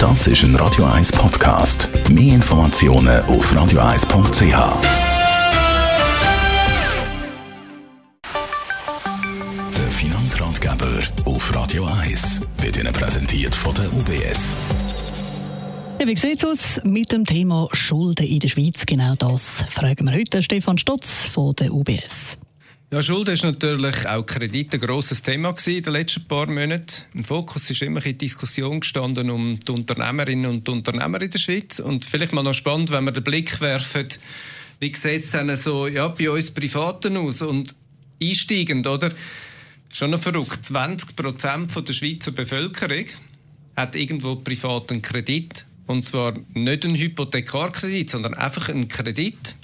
Das ist ein Radio 1 Podcast. Mehr Informationen auf radio1.ch. Der Finanzratgeber auf Radio 1 wird Ihnen präsentiert von der UBS. Wie sieht es aus mit dem Thema Schulden in der Schweiz? Genau das fragen wir heute Stefan Stotz von der UBS. Ja, Schulden ist natürlich auch Kredit ein grosses Thema in den letzten paar Monaten. Im Fokus ist immer in Diskussion gestanden um die Unternehmerinnen und Unternehmer in der Schweiz. Und vielleicht mal noch spannend, wenn wir den Blick werfen, wie sieht es dann so ja, bei uns Privaten aus? Und einsteigend, oder? Schon noch verrückt. 20 Prozent der Schweizer Bevölkerung hat irgendwo privaten Kredit. Und zwar nicht einen Hypothekarkredit, sondern einfach einen Kredit.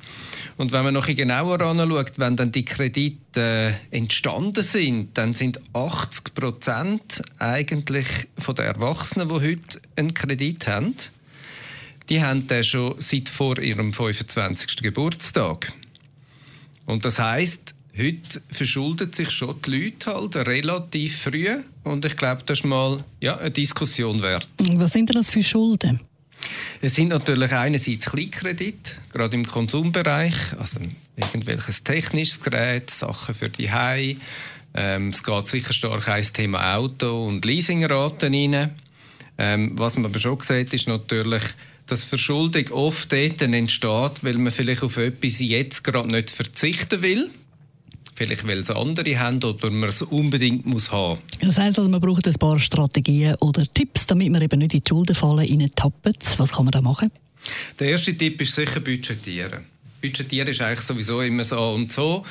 Und wenn man noch ein genauer anschaut, wenn dann die Kredite äh, entstanden sind, dann sind 80 Prozent eigentlich von den Erwachsenen, die heute einen Kredit haben, die haben den schon seit vor ihrem 25. Geburtstag. Und das heißt, heute verschulden sich schon die Leute halt relativ früh. Und ich glaube, das ist mal ja, eine Diskussion wert. Was sind denn das für Schulden? Es sind natürlich einerseits Kleinkredite, gerade im Konsumbereich, also irgendwelches technisches Gerät, Sachen für die Hai. Ähm, es geht sicher stark ins Thema Auto und Leasingraten rein. Ähm, was man aber schon sieht, ist natürlich, dass Verschuldung oft dort entsteht, weil man vielleicht auf etwas jetzt gerade nicht verzichten will vielleicht weil es andere haben oder man es unbedingt muss haben. Das heisst also, man braucht ein paar Strategien oder Tipps, damit man eben nicht in die Schuldenfalle tappen. Was kann man da machen? Der erste Tipp ist sicher budgetieren. Budgetieren ist eigentlich sowieso immer so und so.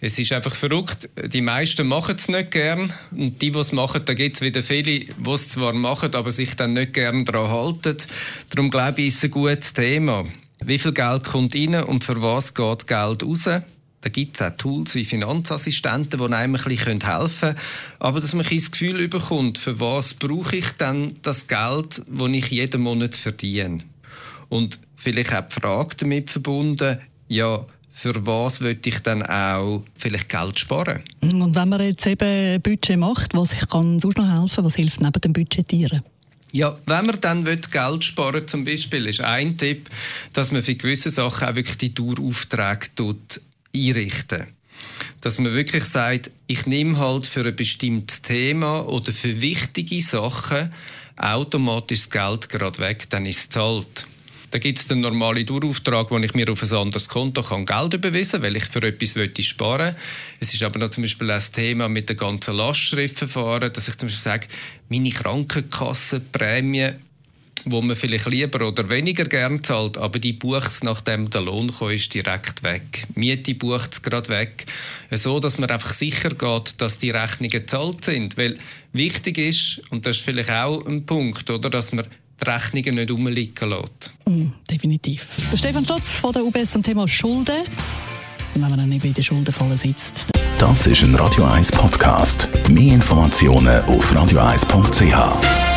Es ist einfach verrückt. Die meisten machen es nicht gern. Und die, die es machen, da gibt es wieder viele, die es zwar machen, aber sich dann nicht gern daran halten. Darum glaube ich, ist es ein gutes Thema. Wie viel Geld kommt rein und für was geht Geld raus? Da gibt es auch Tools wie Finanzassistenten, die einem ein bisschen helfen können. Aber dass man ein das Gefühl bekommt, für was brauche ich denn das Geld, das ich jeden Monat verdiene. Und vielleicht auch die Frage damit verbunden, ja, für was würde ich dann auch vielleicht Geld sparen? Und wenn man jetzt eben ein Budget macht, was kann sonst noch helfen? Was hilft neben dem Budgetieren? Ja, wenn man dann Geld sparen zum Beispiel, ist ein Tipp, dass man für gewisse Sachen auch wirklich die Daueraufträge tut einrichten. Dass man wirklich sagt, ich nehme halt für ein bestimmtes Thema oder für wichtige Sachen automatisch das Geld gerade weg, dann ist es zahlt. Da gibt es den normalen Dauerauftrag, wo ich mir auf ein anderes Konto kann Geld überweisen kann, weil ich für etwas möchte sparen Es ist aber noch zum Beispiel das Thema mit den ganzen Lastschriftverfahren, dass ich zum Beispiel sage, meine Krankenkassenprämie wo man vielleicht lieber oder weniger gern zahlt, aber die bucht es, nachdem der Lohn kommt, ist direkt weg. Miete bucht es gerade weg. So, dass man einfach sicher geht, dass die Rechnungen gezahlt sind. Weil wichtig ist, und das ist vielleicht auch ein Punkt, oder, dass man die Rechnungen nicht rumliegen lässt. Mm, definitiv. Der Stefan Stotz von der UBS zum Thema Schulden. Und wenn man dann nicht in der Schuldenfalle sitzt. Das ist ein Radio 1 Podcast. Mehr Informationen auf radio1.ch.